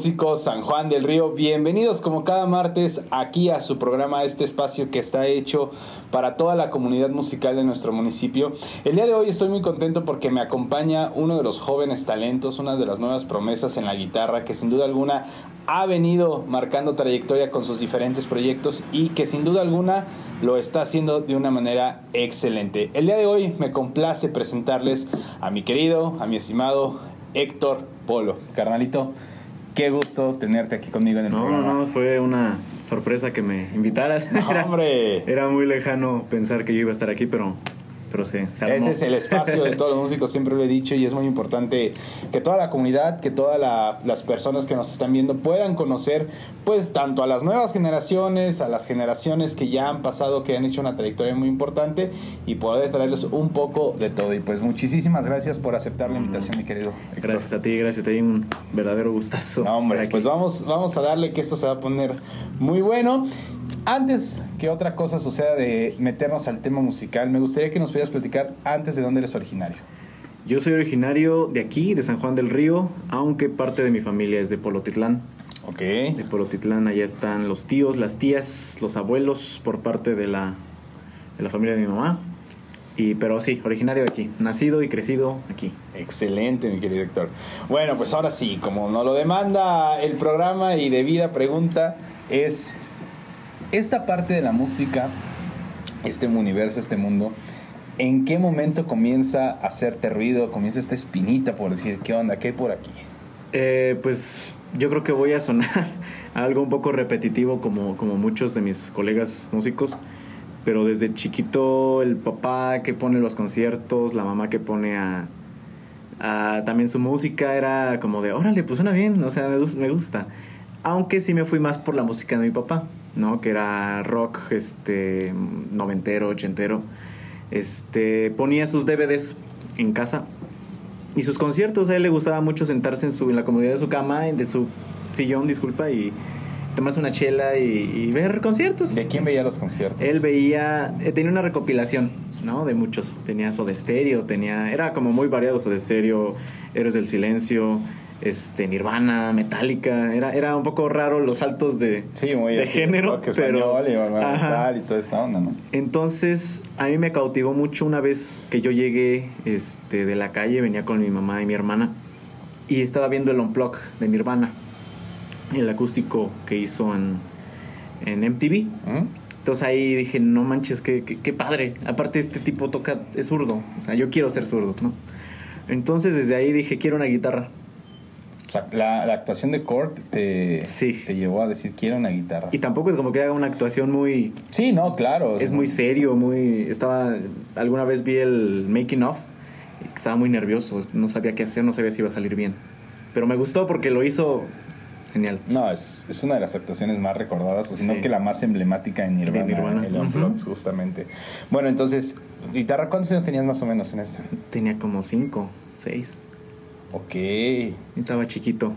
Músicos San Juan del Río, bienvenidos como cada martes aquí a su programa, este espacio que está hecho para toda la comunidad musical de nuestro municipio. El día de hoy estoy muy contento porque me acompaña uno de los jóvenes talentos, una de las nuevas promesas en la guitarra que sin duda alguna ha venido marcando trayectoria con sus diferentes proyectos y que sin duda alguna lo está haciendo de una manera excelente. El día de hoy me complace presentarles a mi querido, a mi estimado Héctor Polo. Carnalito, qué gusto tenerte aquí conmigo en el programa. No, no, fue una sorpresa que me invitaras. hombre. Era muy lejano pensar que yo iba a estar aquí, pero pero sí, Ese es el espacio de todos los músicos, siempre lo he dicho, y es muy importante que toda la comunidad, que todas las personas que nos están viendo puedan conocer, pues, tanto a las nuevas generaciones, a las generaciones que ya han pasado, que han hecho una trayectoria muy importante, y poder traerles un poco de todo. Y pues, muchísimas gracias por aceptar la mm. invitación, mi querido. Gracias a ti, gracias a ti, un verdadero gustazo. No, hombre, pues vamos, vamos a darle que esto se va a poner muy bueno. Antes que otra cosa suceda de meternos al tema musical, me gustaría que nos pudieras platicar antes de dónde eres originario. Yo soy originario de aquí, de San Juan del Río, aunque parte de mi familia es de Polotitlán. Ok. De Polotitlán, allá están los tíos, las tías, los abuelos por parte de la, de la familia de mi mamá. Y, pero sí, originario de aquí, nacido y crecido aquí. Excelente, mi querido Héctor. Bueno, pues ahora sí, como nos lo demanda el programa y debida pregunta, es esta parte de la música, este universo, este mundo, ¿en qué momento comienza a hacerte ruido, comienza esta espinita por decir, ¿qué onda? ¿Qué hay por aquí? Eh, pues yo creo que voy a sonar algo un poco repetitivo como, como muchos de mis colegas músicos, pero desde chiquito el papá que pone los conciertos, la mamá que pone a, también su música era como de, órale, pues suena bien, o sea, me, me gusta. Aunque sí me fui más por la música de mi papá. ¿No? Que era rock, este, noventero, ochentero. Este, ponía sus DVDs en casa y sus conciertos. A él le gustaba mucho sentarse en, su, en la comodidad de su cama, de su sillón, disculpa, y tomarse una chela y, ver conciertos. ¿De quién veía los conciertos? Él veía, eh, tenía una recopilación, ¿no? De muchos. Tenía Soda Stereo, tenía, era como muy variado Soda Stereo, Héroes del Silencio, este Nirvana, Metallica, era, era un poco raro los saltos de, de género, pero y, y toda esta onda, ¿no? Entonces, a mí me cautivó mucho una vez que yo llegué este, de la calle, venía con mi mamá y mi hermana y estaba viendo el Unplug de Nirvana, el acústico que hizo en, en MTV. Entonces ahí dije, no manches, qué, qué, padre. Aparte este tipo toca, es zurdo. O sea, yo quiero ser zurdo, ¿no? Entonces desde ahí dije, quiero una guitarra. O sea, la, actuación de Kurt te, te llevó a decir quiero una guitarra. Y tampoco es como que haga una actuación muy... Sí, no, claro. Es muy serio, muy... Estaba... Alguna vez vi el making of estaba muy nervioso, no sabía qué hacer, no sabía si iba a salir bien. Pero me gustó porque lo hizo genial. No, es, es una de las actuaciones más recordadas, o sino que la más emblemática en Nirvana, Nirvana. el justamente. Bueno, entonces, guitarra, ¿cuántos años tenías más o menos en esto? Tenía como cinco, seis. Ok. Estaba chiquito.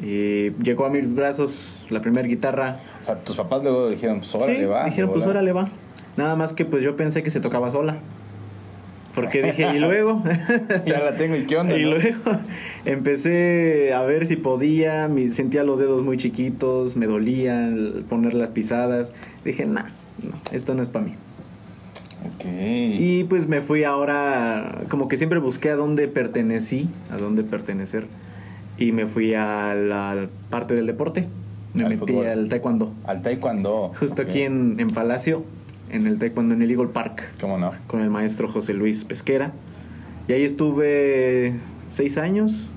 Y llegó a mis brazos la primera guitarra. O sea, tus papás luego dijeron, pues órale sí, va. dijeron, pues órale va. Nada más que pues yo pensé que se tocaba sola. Porque dije, y luego. ya la tengo, ¿y qué onda? Y luego empecé a ver si podía. Me sentía los dedos muy chiquitos, me dolían poner las pisadas. Dije, nah, no, esto no es para mí. Y pues me fui ahora, como que siempre busqué a dónde pertenecí, a dónde pertenecer. Y me fui a la parte del deporte. Me metí al taekwondo. Al taekwondo. Justo aquí en, en, Palacio, en el taekwondo, en el Eagle Park. ¿Cómo no? Con el maestro José Luis Pesquera. Y ahí estuve seis años,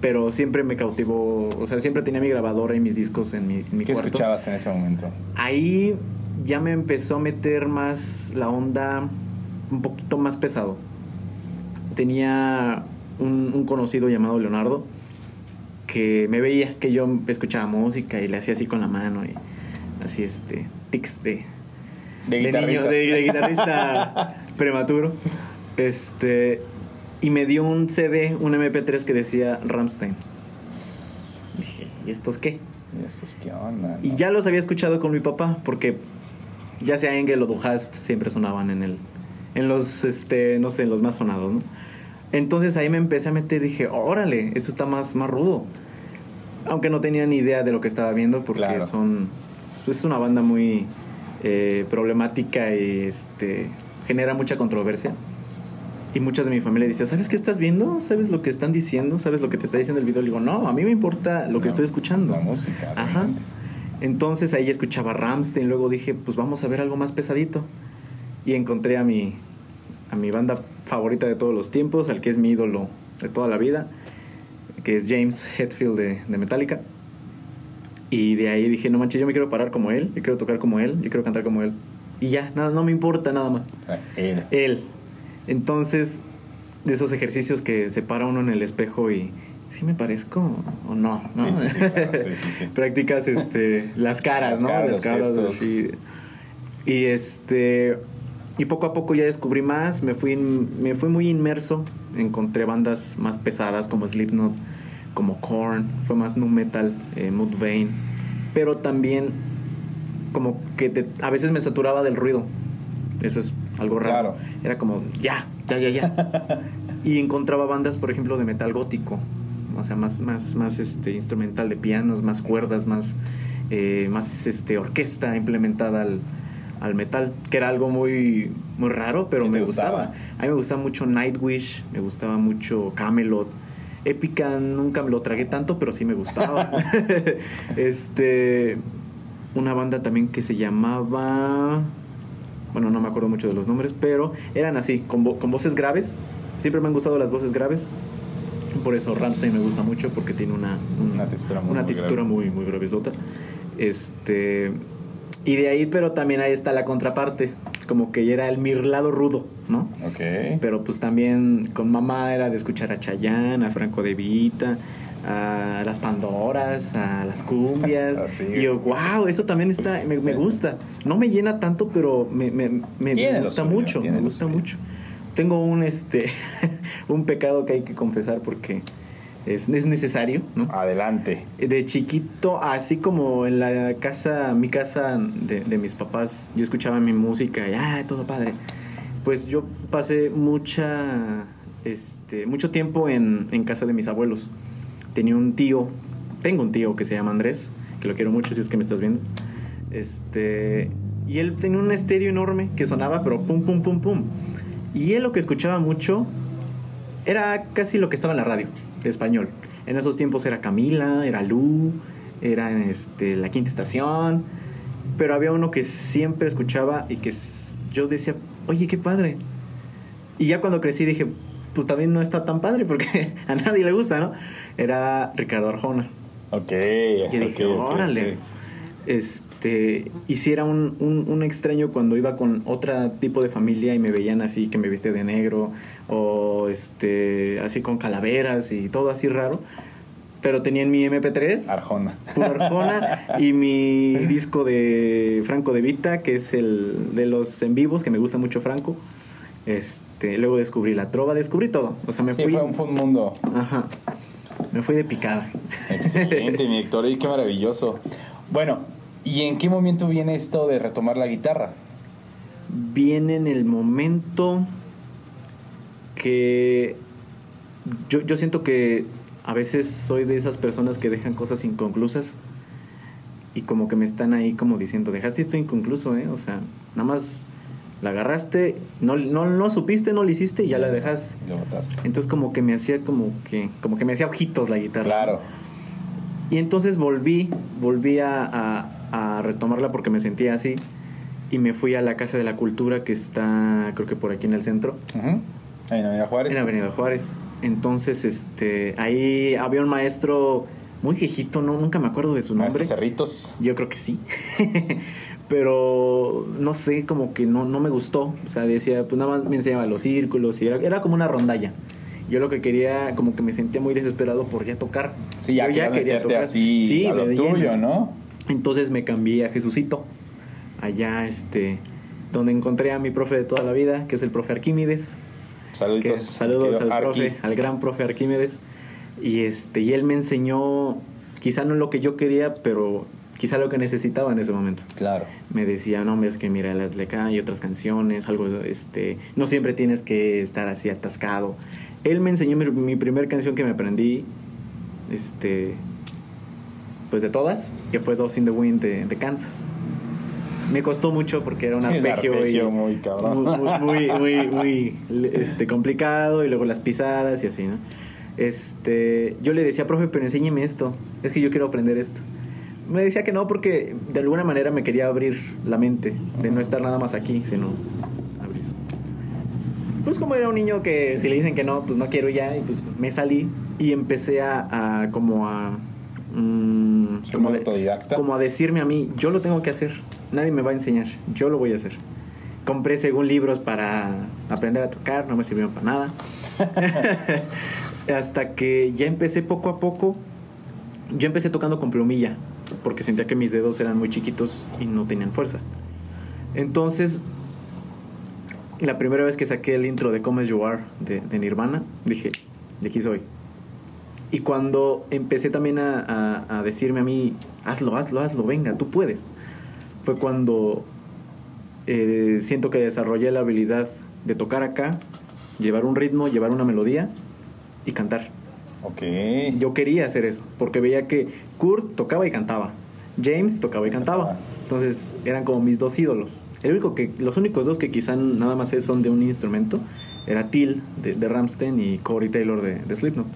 pero siempre me cautivó, o sea, siempre tenía mi grabadora y mis discos en mi, en mi ¿Qué escuchabas en ese momento? Ahí ya me empezó a meter más la onda un poquito más pesado. Tenía un, conocido llamado Leonardo que me veía que yo escuchaba música y le hacía así con la mano y así este tics de de, de, guitarrista prematuro este y me dio un CD un MP3 que decía Ramstein dije ¿y estos qué? ¿y estos qué onda? y ya los había escuchado con mi papá porque ya sea Engel o Duhast, siempre sonaban en el, en los, este, no sé, los más sonados, ¿no? Entonces ahí me empecé a meter, dije, órale, eso está más, más rudo. aunque no tenía ni idea de lo que estaba viendo porque Claro. son es una banda muy eh, problemática y este genera mucha controversia. Y mucha de mi familia dice, ¿sabes qué estás viendo? ¿Sabes lo que están diciendo? ¿Sabes lo que te está diciendo el video? Le digo, no, a mí me importa lo que No, estoy escuchando. La música. Ajá. realmente. Entonces ahí escuchaba Ramstein, luego dije, pues vamos a ver algo más pesadito. Y encontré a mi, a mi banda favorita de todos los tiempos, al que es mi ídolo de toda la vida, que es James Hetfield de, de Metallica. Y de ahí dije, no manches, yo me quiero parar como él, yo quiero tocar como él, yo quiero cantar como él. Y ya, nada, no me importa nada más. Ah, él. Él. Entonces, de esos ejercicios que se para uno en el espejo y, ¿sí me parezco o no? ¿no? Sí, sí, sí, claro. Practicas este, las caras, Las ¿no? caras, las caras. así. Y este. Y poco a poco ya descubrí más, me fui, me fui muy inmerso, encontré bandas más pesadas como Slipknot, como Korn, fue más nu metal, eh, Mudvayne, pero también como que te- a veces me saturaba del ruido, eso es algo raro, Claro. era como ya, ya, ya, ya. y encontraba bandas, por ejemplo, de metal gótico, o sea, más, más, más este, instrumental de pianos, más cuerdas, más, eh, más este, orquesta implementada al, al metal, que era algo muy, muy raro, pero ¿Qué te me gustaba? gustaba. A mí me gustaba mucho Nightwish, me gustaba mucho Camelot. Épica nunca me lo tragué tanto, pero sí me gustaba. este, una banda también que se llamaba, bueno, no me acuerdo mucho de los nombres, pero eran así, con, vo- con voces graves. Siempre me han gustado las voces graves. Por eso Ramstein me gusta mucho porque tiene una, un- Una textura muy, una muy textura muy. Este. Y de ahí, pero también ahí está la contraparte. Como que era el mi lado rudo, ¿no? Ok. Pero pues también con mamá era de escuchar a Chayanne, a Franco De Vita, a las Pandoras, a las cumbias. Así. Y yo, wow, eso también está, me, me gusta. No me llena tanto, pero me, me, me- gusta suyo, mucho, me gusta suyo. mucho. Tengo un este un pecado que hay que confesar porque es, es necesario, ¿no? Adelante. De chiquito, así como en la casa, mi casa de, de mis papás, yo escuchaba mi música y ah, todo padre. Pues yo pasé mucha, este, mucho tiempo en, en casa de mis abuelos. Tenía un tío, tengo un tío que se llama Andrés, que lo quiero mucho si es que me estás viendo. Este, y él tenía un estéreo enorme que sonaba, pero pum, pum, pum, pum. Y él lo que escuchaba mucho era casi lo que estaba en la radio, de español. En esos tiempos era Camila, era Lu, era este, La Quinta Estación, pero había uno que siempre escuchaba y que yo decía, oye, qué padre. Y ya cuando crecí dije, pues también no está tan padre porque a nadie le gusta, ¿no? Era Ricardo Arjona. Ok. Y dije, ok, ok, órale. ok. Este, y si era un, un, un extraño cuando iba con otro tipo de familia y me veían así, que me vestía de negro, o este, así con calaveras y todo así raro. Pero tenía en mi MP3 Arjona. y mi disco de Franco de Vita, que es el de los en vivos, que me gusta mucho Franco. Este, luego descubrí la trova, descubrí todo. O sea, me Sí, fui. fue un, fue un mundo Ajá. Me fui de picada. excelente, mi Héctor. Y qué maravilloso. Bueno, ¿y en qué momento viene esto de retomar la guitarra? viene en el momento que yo, yo siento que a veces soy de esas personas que dejan cosas inconclusas y como que me están ahí como diciendo, dejaste esto inconcluso, ¿eh? O sea, nada más la agarraste, no, no, no supiste, no lo hiciste y ya la dejaste. Y lo botaste. Entonces como que me hacía como que, como que me hacía ojitos la guitarra. Claro. Y entonces volví, volví a, a- a retomarla porque me sentía así. Y me fui a la Casa de la Cultura que está, creo que por aquí en el centro. Ahí en Avenida Juárez. en Avenida Juárez. Entonces, este, ahí había un maestro muy viejito, no, nunca me acuerdo de su nombre. Maestro Cerritos. Yo creo que sí. Pero no sé, como que no, no me gustó. O sea, decía, pues nada más me enseñaba los círculos y era, era como una rondalla. Yo lo que quería, como que me sentía muy desesperado por ya tocar. Sí, ya, Yo querías meterte así Sí, a lo de tuyo, lleno. ¿no? Entonces me cambié a Jesucito. Allá, este, donde encontré a mi profe de toda la vida, que es el profe Arquímedes. Que, saludos querido al Arqui. profe, al gran profe Arquímedes. Y este, y él me enseñó, quizá no lo que yo quería, pero quizá lo que necesitaba en ese momento. Claro. Me decía, no, es que mira, la Atleca hay otras canciones, algo, este, no siempre tienes que estar así atascado. Él me enseñó mi, mi primer canción que me aprendí, este, pues de todas, que fue Dos in the Wind de, de Kansas. Me costó mucho porque era un Sí, arpegio, arpegio y- muy cabrón. muy, muy, muy, muy, este, complicado y luego las pisadas y así, ¿no? Este, yo le decía, profe, pero enséñeme esto, es que yo quiero aprender esto. Me decía que no porque de alguna manera me quería abrir la mente, de no estar nada más aquí, sino abrir. Pues como era un niño que si le dicen que no, pues no quiero ya, y pues me salí y empecé a, a como a... mm, como, autodidacta. como a decirme a mí, yo lo tengo que hacer, nadie me va a enseñar, yo lo voy a hacer. Compré según libros para aprender a tocar, no me sirvieron para nada. Hasta que ya empecé poco a poco. Yo empecé tocando con plumilla, porque sentía que mis dedos eran muy chiquitos y no tenían fuerza. Entonces, la primera vez que saqué el intro de Come As You Are de, de Nirvana, dije, de aquí soy. Y cuando empecé también a, a- a decirme a mí, hazlo, hazlo, hazlo, venga, tú puedes, fue cuando eh, siento que desarrollé la habilidad de tocar acá, llevar un ritmo, llevar una melodía y cantar. Ok. Yo quería hacer eso, porque veía que Kurt tocaba y cantaba, James tocaba y cantaba. Entonces eran como mis dos ídolos. El único que, los únicos dos que quizá nada más son de un instrumento era Till de, de Ramstein y Corey Taylor de, de Slipknot.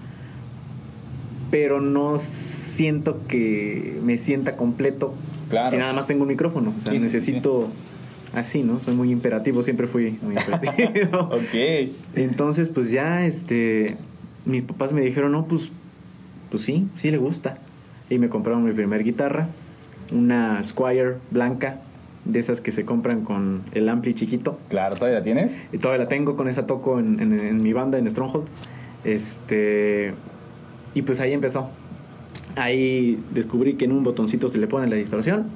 Pero no siento que me sienta completo Claro. si nada más tengo un micrófono. O sea, Sí, sí, sí, necesito así, ¿no? Soy muy imperativo, siempre fui muy imperativo. Ok. Entonces, pues ya, este, mis papás me dijeron, no, pues, pues sí, sí le gusta. Y me compraron mi primer guitarra, una Squire blanca, de esas que se compran con el ampli chiquito. Claro, ¿todavía la tienes? Y todavía la tengo, con esa toco en, en- en mi banda, en Stronghold. Este, y pues ahí empezó. Ahí descubrí que en un botoncito se le pone la distorsión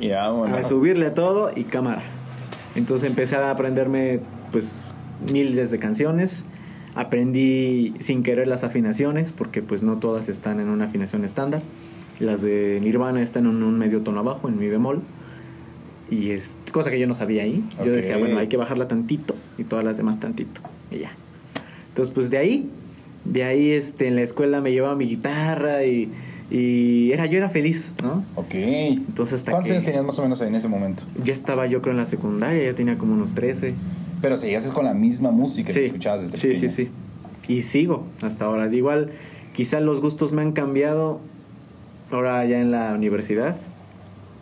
Y a subirle a todo y cámara. Entonces empecé a aprenderme pues miles de canciones. Aprendí sin querer las afinaciones porque pues no todas están en una afinación estándar. Las de Nirvana están en un medio tono abajo, en mi bemol. Y es cosa que yo no sabía ahí. Yo Ok. decía, bueno, hay que bajarla tantito y todas las demás tantito. Y ya. Entonces pues de ahí, de ahí este, en la escuela me llevaba mi guitarra y, y era, yo era feliz, ¿no? Ok. Entonces hasta ¿Cuántos que- años tenías más o menos en ese momento? ya estaba yo creo en la secundaria, ya tenía como unos 13. Pero seguías con la misma música Sí, que escuchabas desde sí, pequeño. sí, sí. Y sigo hasta ahora. De Igual, quizá los gustos me han cambiado ahora ya en la universidad,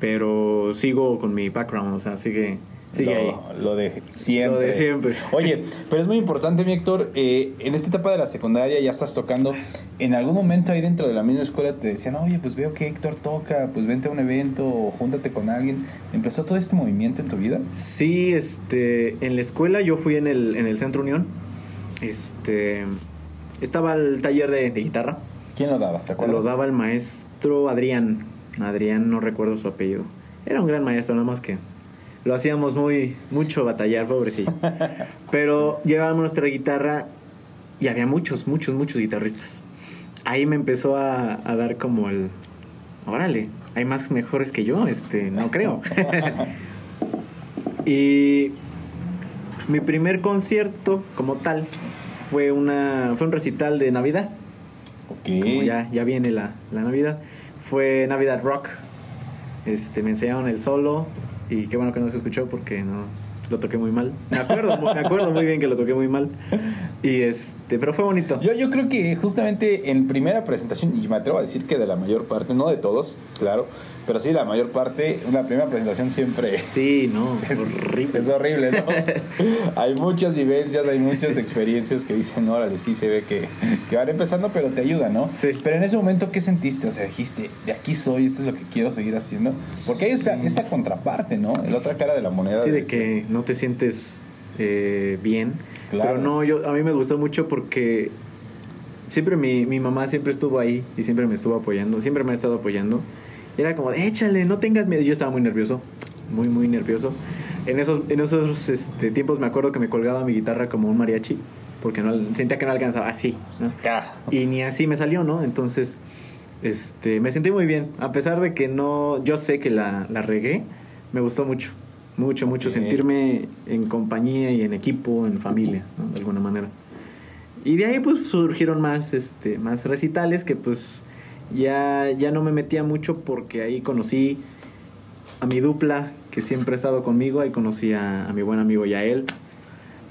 pero sigo con mi background, o sea, sigue, sigue ahí. lo de siempre. Lo de siempre. Oye, pero es muy importante, mi Héctor, eh, en esta etapa de la secundaria ya estás tocando. En algún momento ahí dentro de la misma escuela te decían, oye, pues veo que Héctor toca, pues vente a un evento o júntate con alguien. ¿Empezó todo este movimiento en tu vida? Sí, este, en la escuela yo fui en el, en el Centro Unión. Este, estaba el taller de, de guitarra. ¿Quién lo daba? ¿Te acuerdas? Lo daba el maestro Adrián. Adrián, no recuerdo su apellido. Era un gran maestro, nada más que lo hacíamos muy mucho batallar, pobrecillo. Pero llevábamos nuestra guitarra y había muchos, muchos, muchos guitarristas. Ahí me empezó a, a dar como el... Órale, hay más mejores que yo, este, no creo. y mi primer concierto como tal fue, una, fue un recital de Navidad Ok. como ya, ya viene la, la Navidad, fue Navidad Rock. Este, me enseñaron el solo y qué bueno que no se escuchó porque no lo toqué muy mal. Me acuerdo, me acuerdo muy bien que lo toqué muy mal. Y este, pero fue bonito. Yo, yo creo que justamente en primera presentación, y me atrevo a decir que de la mayor parte, no de todos, claro, pero sí la mayor parte, una primera presentación siempre Sí, no, es horrible. Es horrible, ¿no? hay muchas vivencias, hay muchas experiencias que dicen, órale, sí se ve que, que van empezando, pero te ayuda, ¿no? Sí. Pero en ese momento, ¿qué sentiste? O sea, dijiste, de aquí soy, esto es lo que quiero seguir haciendo. Porque hay esta, Sí. esta contraparte, ¿no? La otra cara de la moneda. Sí, de decir, que no te sientes eh, bien. Claro. Pero no, yo, a mí me gustó mucho porque siempre mi, mi mamá siempre estuvo ahí y siempre me estuvo apoyando, siempre me ha estado apoyando. Y era como, échale, no tengas miedo. Yo estaba muy nervioso, muy, muy nervioso. En esos, en esos este, tiempos me acuerdo que me colgaba mi guitarra como un mariachi, porque no, sentía que no alcanzaba así. ¿no? Y ni así me salió, ¿no? Entonces, este, me sentí muy bien. A pesar de que no, yo sé que la, la regué, me gustó mucho. Mucho, mucho Ok. sentirme en compañía y en equipo, en familia, ¿no? De alguna manera. Y de ahí pues surgieron más, este, más recitales que pues Ya, ya no me metía mucho porque ahí conocí a mi dupla, que siempre ha estado conmigo. Ahí conocí a, a mi buen amigo Yael,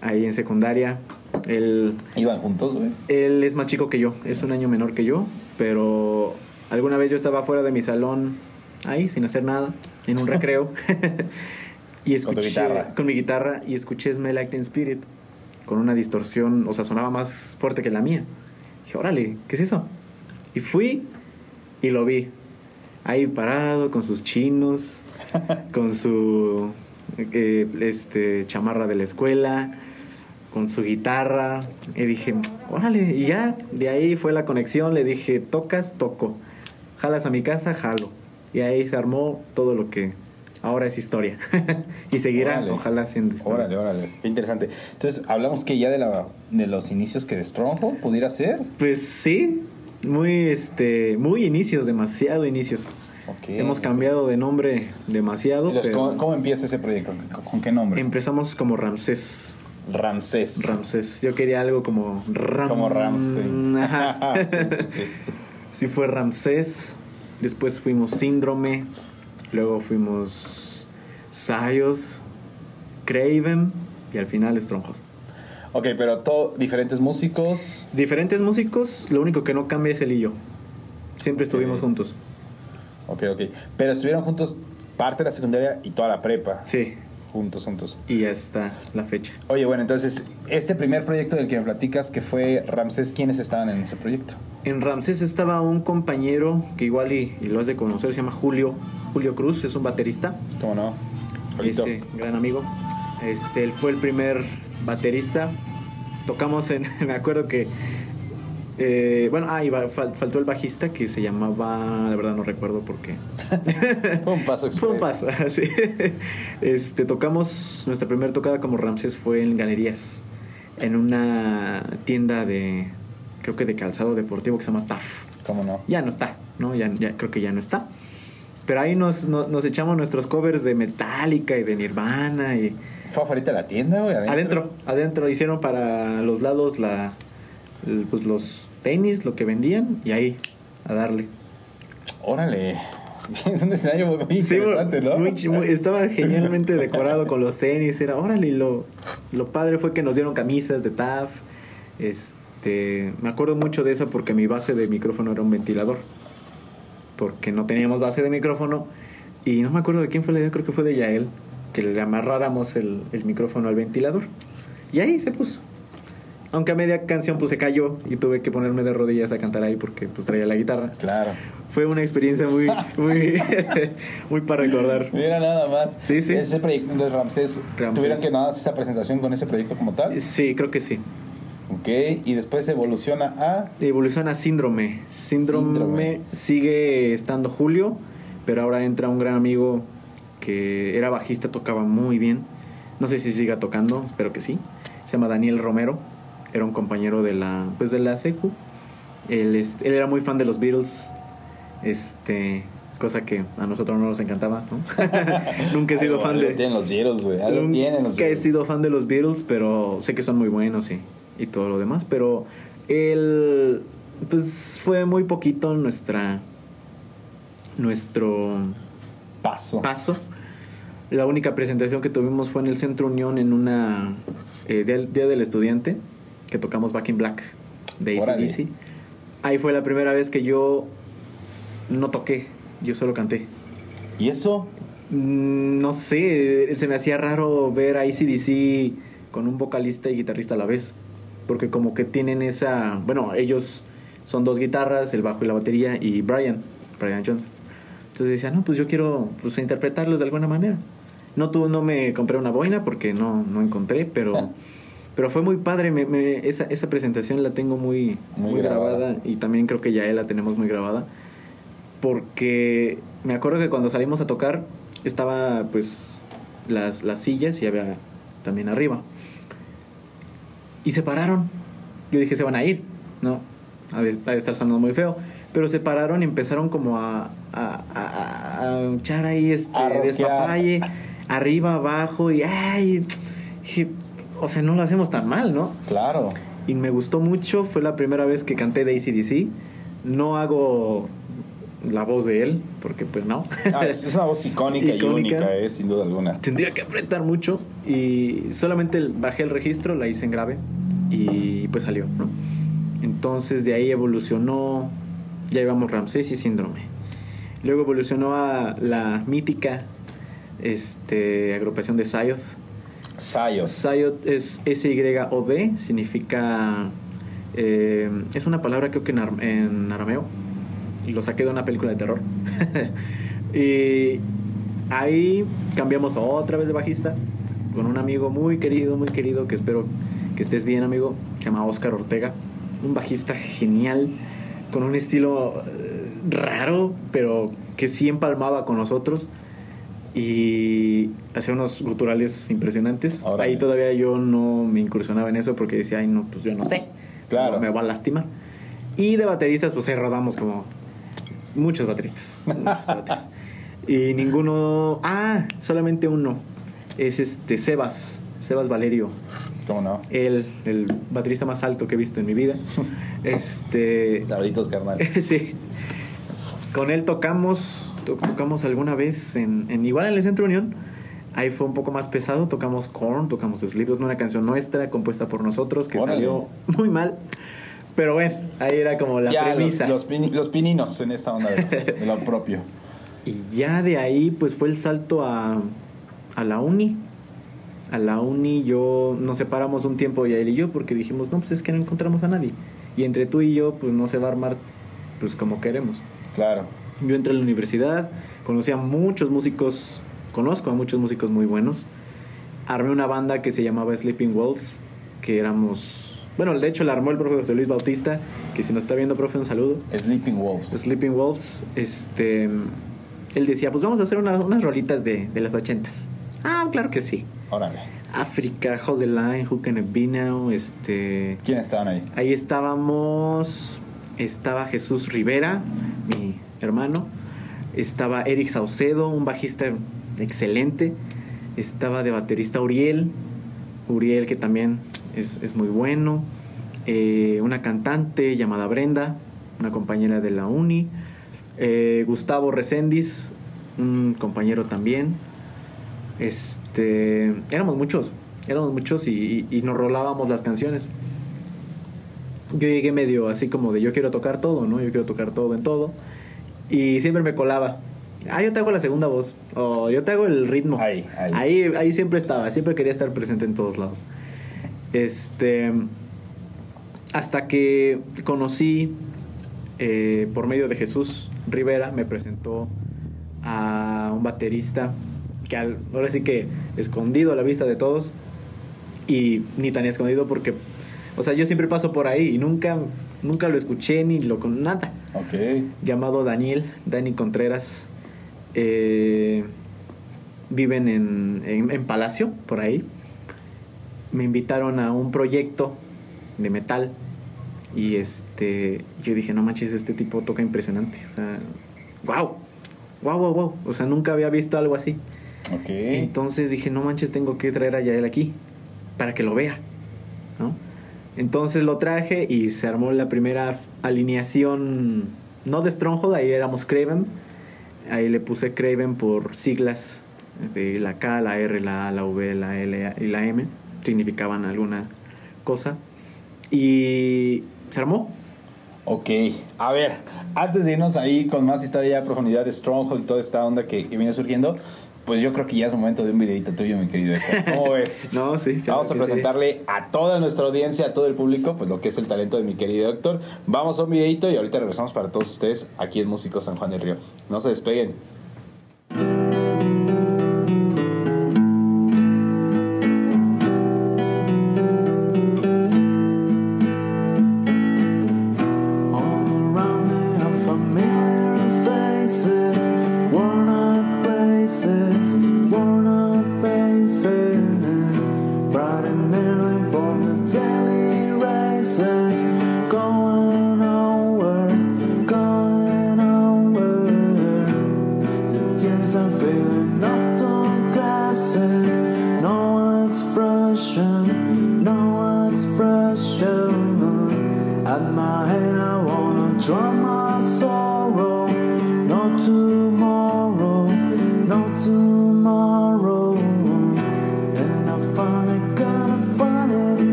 ahí en secundaria. Él, ¿Iban juntos, güey? él es más chico que yo, es un año menor que yo, pero alguna vez yo estaba fuera de mi salón, ahí, sin hacer nada, en un recreo. Y Con tu escuché, guitarra. Con mi guitarra y escuché Smell Teen Spirit con una distorsión, o sea, sonaba más fuerte que la mía. Dije, órale, ¿qué es eso? Y fui y lo vi. Ahí parado, con sus chinos, con su eh, este, chamarra de la escuela, con su guitarra. Y dije, órale, y ya, de ahí fue la conexión. Le dije, tocas, toco. Jalas a mi casa, jalo. Y ahí se armó todo lo que ahora es historia. y seguirá, Órale. ojalá siendo historia. Órale, órale. Qué interesante. Entonces, hablamos que ya de, la, de los inicios que de Stronghold pudiera ser. Pues sí, muy, este, muy inicios, demasiado inicios. Hemos cambiado de nombre demasiado. Pero ¿cómo, cómo empieza ese proyecto? ¿Con, con qué nombre? Empezamos como Ramsés. Ramsés. Ramsés. Yo quería algo como Ram... Como Ramstein. Ajá. sí, sí, sí. Sí fue Ramsés. Después fuimos Síndrome. Luego fuimos Sayoth, Craven y al final Stronghold. Ok, pero todo, diferentes músicos. Diferentes músicos, lo único que no cambia es él y yo. Siempre estuvimos juntos. Ok, ok. Pero estuvieron juntos parte de la secundaria y toda la prepa. Sí, Juntos, juntos. y ya está la fecha. Oye, bueno, entonces, este primer proyecto del que me platicas, que fue Ramsés, ¿quiénes estaban en ese proyecto? En Ramsés estaba un compañero que igual y, y lo has de conocer, se llama Julio. Julio Cruz, es un baterista. ¿Cómo no? Ese gran amigo. Este, él fue el primer baterista. Tocamos en, me acuerdo que, eh, bueno, ah, y fal- faltó el bajista que se llamaba, la verdad no recuerdo por qué. Fue un paso express. Fue un paso, sí. Este, tocamos, nuestra primera tocada como Ramses fue en Galerías, en una tienda de, creo que de calzado deportivo que se llama TAF. ¿Cómo no? Ya no está, ¿no? Ya, ya creo que ya no está. Pero ahí nos, nos, nos echamos nuestros covers de Metallica y de Nirvana y ¿Fue afuera la tienda, güey? adentro, adentro hicieron para los lados la, pues los tenis, lo que vendían y ahí a darle. Órale. Es un escenario muy interesante, Sí, ¿no? muy chi- muy- estaba genialmente decorado con los tenis, era órale, y lo, lo padre fue que nos dieron camisas de TAF. Este, me acuerdo mucho de esa porque mi base de micrófono era un ventilador. Porque no teníamos base de micrófono y no me acuerdo de quién fue la idea, creo que fue de Yael, que le amarráramos el, el micrófono al ventilador. Y ahí se puso. Aunque a media canción pues se cayó y tuve que ponerme de rodillas a cantar ahí porque pues traía la guitarra. Claro. Fue una experiencia muy, muy, muy para recordar. Mira nada más. Sí, sí. Ese proyecto de Ramsés, Ramsés. ¿tuvieron que nada esa presentación con ese proyecto como tal? Sí, creo que sí. Ok, y después evoluciona a... Evoluciona a síndrome. síndrome. Síndrome. sigue estando Julio, pero ahora entra un gran amigo que era bajista, tocaba muy bien. No sé si siga tocando, espero que sí. Se llama Daniel Romero. Era un compañero de la, pues de la secu. Él, él era muy fan de los Beatles. Este, cosa que a nosotros no nos encantaba, ¿no? Nunca he sido Algo- fan algo de. tienen los Beatles, güey. Algo tienen los Nunca he sido fan de los Beatles, pero sé que son muy buenos y, y todo lo demás. Pero él, pues fue muy poquito nuestra, nuestro Paso. paso. La única presentación que tuvimos fue en el Centro Unión en una eh, día, Día del Estudiante, que tocamos Back in Black de. ACDC. Ahí fue la primera vez que yo no toqué, yo solo canté. ¿Y eso? Mm, No sé, se me hacía raro ver a ACDC con un vocalista y guitarrista a la vez. Porque como que tienen esa... Bueno, ellos son dos guitarras, el bajo y la batería, y Brian, Brian Jones. Entonces decía, no, pues yo quiero pues, interpretarlos de alguna manera. No, tú, no me compré una boina porque no, no encontré, pero, pero fue muy padre. Me, me- esa, esa presentación la tengo muy, Muy muy, grabada. grabada. y también creo que ya la tenemos muy grabada. Porque me acuerdo que cuando salimos a tocar estaba pues las, las sillas y había también arriba. Y se pararon. Yo dije, se van a ir, ¿no? Ha de, de estar sonando muy feo. Pero se pararon y empezaron como a, a, a- a echar ahí este A despapalle, arriba, abajo, y ay, dije, o sea, no lo hacemos tan mal, ¿no? Claro. Y me gustó mucho, fue la primera vez que canté de ACDC. No hago la voz de él, porque pues no. Ah, es, una voz icónica, y Icónica. única, eh, sin duda alguna. Tendría que apretar mucho y solamente bajé el registro, la hice en grave y pues salió, ¿no? Entonces de ahí evolucionó, ya íbamos Ramsés y Síndrome. Luego evolucionó a la mítica este, agrupación de Sayoth. Sayoth. Sayoth es S-Y-O-D, significa... eh, es una palabra creo que en, en arameo. Lo saqué de una película de terror. y ahí cambiamos otra vez de bajista con un amigo muy querido, muy querido, que espero que estés bien, amigo. Se llama Oscar Ortega. Un bajista genial, con un estilo eh, raro, pero que sí empalmaba con nosotros. Y hacía unos guturales impresionantes. Ahí todavía yo no me incursionaba en eso porque decía, ay, no, pues yo no sé. Claro. Me va a lastimar. Y de bateristas, pues ahí rodamos como muchos bateristas. Muchos bateristas. Y ninguno. Ah, solamente uno. Es este Sebas. Sebas Valerio. ¿Cómo no? Él, el baterista más alto que he visto en mi vida. Este. Sabritos, carnal. sí. Con él tocamos. To- tocamos alguna vez en, en- igual en el Centro Unión. Ahí fue un poco más pesado. Tocamos Korn, tocamos Slipknot, una canción nuestra compuesta por nosotros que Órale. salió muy mal. Pero bueno, ahí era como la ya, los, premisa. los, pini- los pininos en esta onda de, de lo propio. Y ya de ahí, pues fue el salto a, a la uni. A la uni yo nos separamos un tiempo ya él y yo porque dijimos, no, pues es que no encontramos a nadie. Y entre tú y yo, pues no se va a armar pues como queremos. Claro. Yo entré a la universidad, conocí a muchos músicos, conozco a muchos músicos muy buenos. Armé una banda que se llamaba Sleeping Wolves, que éramos... Bueno, de hecho la armó el profe José Luis Bautista, que si nos está viendo, profe, un saludo. Sleeping Wolves. Sleeping Wolves, este, él decía, pues vamos a hacer una- unas rolitas de, de las ochentas. Ah, claro que sí. Órale. África, Hold the Line, Who Can It Be Now, este... ¿Quiénes estaban ahí? Ahí estábamos, estaba Jesús Rivera, mi hermano, estaba Eric Saucedo, un bajista excelente, estaba de baterista Uriel, Uriel que también es, es muy bueno, eh, una cantante llamada Brenda, una compañera de la uni, eh, Gustavo Reséndiz, un compañero también, este, éramos muchos, éramos muchos y, y- y nos rolábamos las canciones. Yo llegué medio así como de yo quiero tocar todo, ¿no? Yo quiero tocar todo en todo. Y siempre me colaba. Ah, yo te hago la segunda voz. O yo te hago el ritmo. Ahí, ahí. Ahí, ahí siempre estaba. Siempre quería estar presente en todos lados. Este. Hasta que conocí, eh, por medio de Jesús Rivera, me presentó a un baterista que al- ahora sí que escondido a la vista de todos. Y ni tan escondido porque, o sea, yo siempre paso por ahí y nunca, nunca lo escuché ni lo con nada. Ok. Llamado Daniel, Dani Contreras. Eh, viven en, en, en Palacio, por ahí. Me invitaron a un proyecto de metal. Y este, yo dije, no manches, este tipo toca impresionante. O sea, wow, wow, wow, wow. O sea, nunca había visto algo así. Entonces dije, no manches, tengo que traer a Yael aquí para que lo vea, ¿no? Entonces lo traje y se armó la primera alineación, no de Stronghold, ahí éramos Craven. Ahí le puse Craven por siglas de la K, la R, la A, la V, la L y la M. Significaban alguna cosa. Y se armó. Ok, a ver, antes de irnos ahí con más historia a profundidad de Stronghold y toda esta onda que, que viene surgiendo, pues yo creo que ya es momento de un videito tuyo, mi querido Héctor. ¿Cómo ves? No, sí. claro Vamos a sí. presentarle a toda nuestra audiencia, a todo el público, pues lo que es el talento de mi querido Héctor. Vamos a un videito y ahorita regresamos para todos ustedes aquí en Músico San Juan del Río. No se despeguen.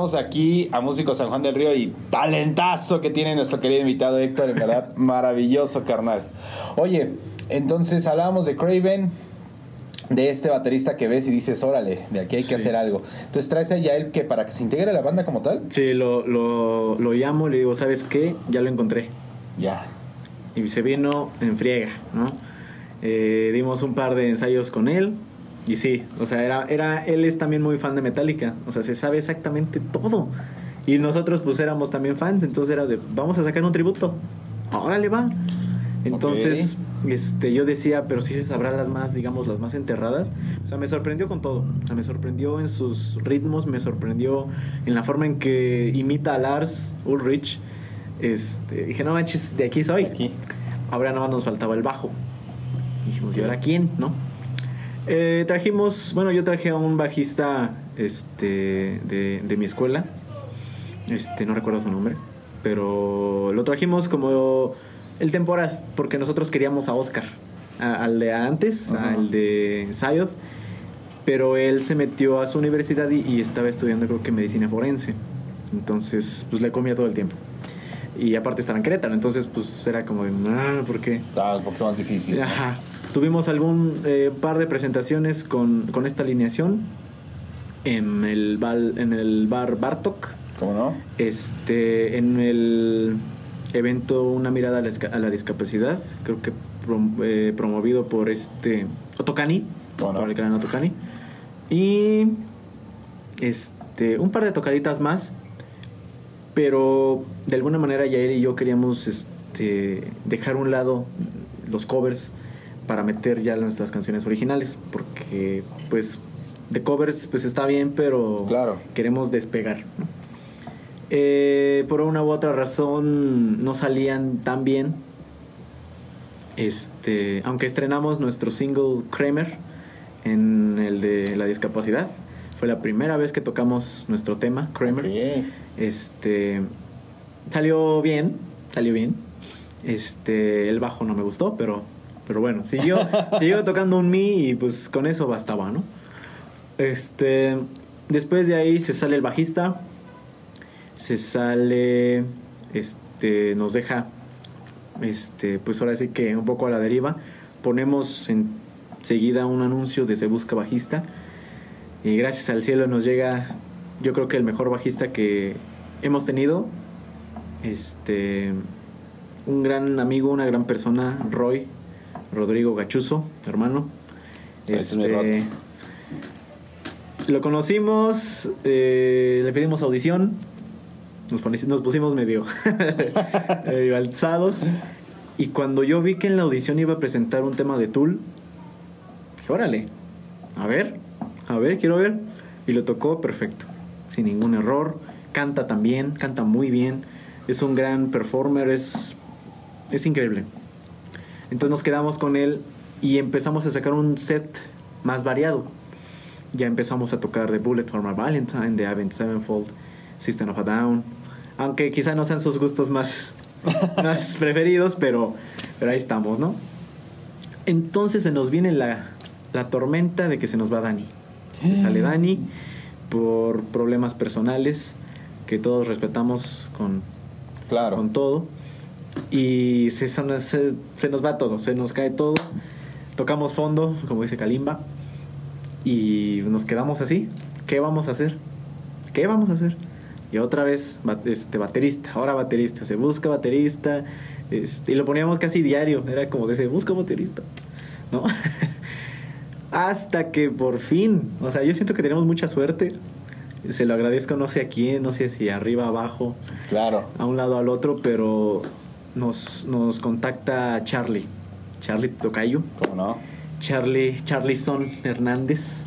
Regresamos aquí a Músico San Juan del Río y talentazo que tiene nuestro querido invitado Héctor, en verdad, maravilloso, carnal. Oye, entonces hablábamos de Craven, de este baterista que ves y dices, órale, de aquí hay que Sí. hacer algo. Entonces traes a Yael que para que se integre a la banda como tal. Sí, lo, lo, lo llamo y le digo, ¿sabes qué? Ya lo encontré. Ya. Y se vino en friega, ¿no? Eh, dimos un par de ensayos con él. Y sí, o sea, era, era, él es también muy fan de Metallica. O sea, se sabe exactamente todo. Y nosotros pues éramos también fans, entonces era de, vamos a sacar un tributo. Órale, va. Entonces, este, yo decía, pero sí se sabrán las más, digamos, las más enterradas. O sea, me sorprendió con todo. O sea, me sorprendió en sus ritmos, me sorprendió en la forma en que imita a Lars Ulrich. Este, dije, no manches, de aquí soy. Aquí. Ahora nada más nos faltaba el bajo. Dijimos, ¿y ahora quién? ¿No? Eh, trajimos, bueno, yo traje a un bajista este, de, de mi escuela. Este, no recuerdo su nombre. Pero lo trajimos como el temporal, porque nosotros queríamos a Oscar, a- al de antes, al de Sayoth. Pero él se metió a su universidad y, y estaba estudiando, creo que medicina forense. Entonces, pues le comía todo el tiempo. Y aparte estaba en Querétaro, entonces, pues era como de, ah, ¿por qué? Estaba un poquito más difícil. ¿no? Ajá. Tuvimos algún eh, par de presentaciones con, con esta alineación en el, bal- en el bar Bartok, ¿Cómo no? este, en el evento Una mirada a la, esca- a la discapacidad, creo que prom- eh, promovido por este Otokani, ¿Cómo no? por el gran Otokani. Y este, un par de tocaditas más, pero de alguna manera Yael y yo queríamos este, dejar a un lado los covers para meter ya nuestras canciones originales, porque pues de covers pues está bien, pero Claro. queremos despegar. ¿no? Eh, por una u otra razón no salían tan bien. Este, aunque estrenamos nuestro single Kramer en el de la discapacidad, fue la primera vez que tocamos nuestro tema Kramer. Ok. Este salió bien, salió bien. Este, el bajo no me gustó, pero pero bueno, siguió siguió tocando un mi y pues con eso bastaba, ¿no? Este, después de ahí se sale el bajista. Se sale este nos deja este pues ahora sí que un poco a la deriva. Ponemos enseguida un anuncio de se busca bajista y gracias al cielo nos llega yo creo que el mejor bajista que hemos tenido este un gran amigo una gran persona Roy Rodrigo Gachuzo hermano. Este lo conocimos eh, le pedimos audición. Nos pusimos medio, medio alzados. Y cuando yo vi que en la audición iba a presentar un tema de Tool dije órale a ver a ver quiero ver y lo tocó perfecto sin ningún error canta también canta muy bien es un gran performer es es increíble entonces nos quedamos con él y empezamos a sacar un set más variado ya empezamos a tocar The Bullet for My Valentine, The Avenged Sevenfold, System of a Down. Aunque quizá no sean sus gustos más, más preferidos, pero, pero ahí estamos, ¿no? Entonces se nos viene la, la tormenta de que se nos va Dani. Se sale Dani por problemas personales que todos respetamos con, Claro. con todo. Y se, se, se- nos va todo, se nos cae todo. Tocamos fondo, como dice Kalimba. Y nos quedamos así. ¿Qué vamos a hacer? ¿Qué vamos a hacer? Y otra vez, este, baterista, ahora baterista. Se busca baterista. este, y lo poníamos casi diario. Era como de se busca baterista. ¿No? Hasta que por fin, o sea, yo siento que tenemos mucha suerte. Se lo agradezco no sé a quién, no sé si arriba, abajo, Claro. a un lado, al otro, pero nos, nos contacta Charlie. Charlie Tocayo. ¿Cómo no? Charlie, Charlison Hernández.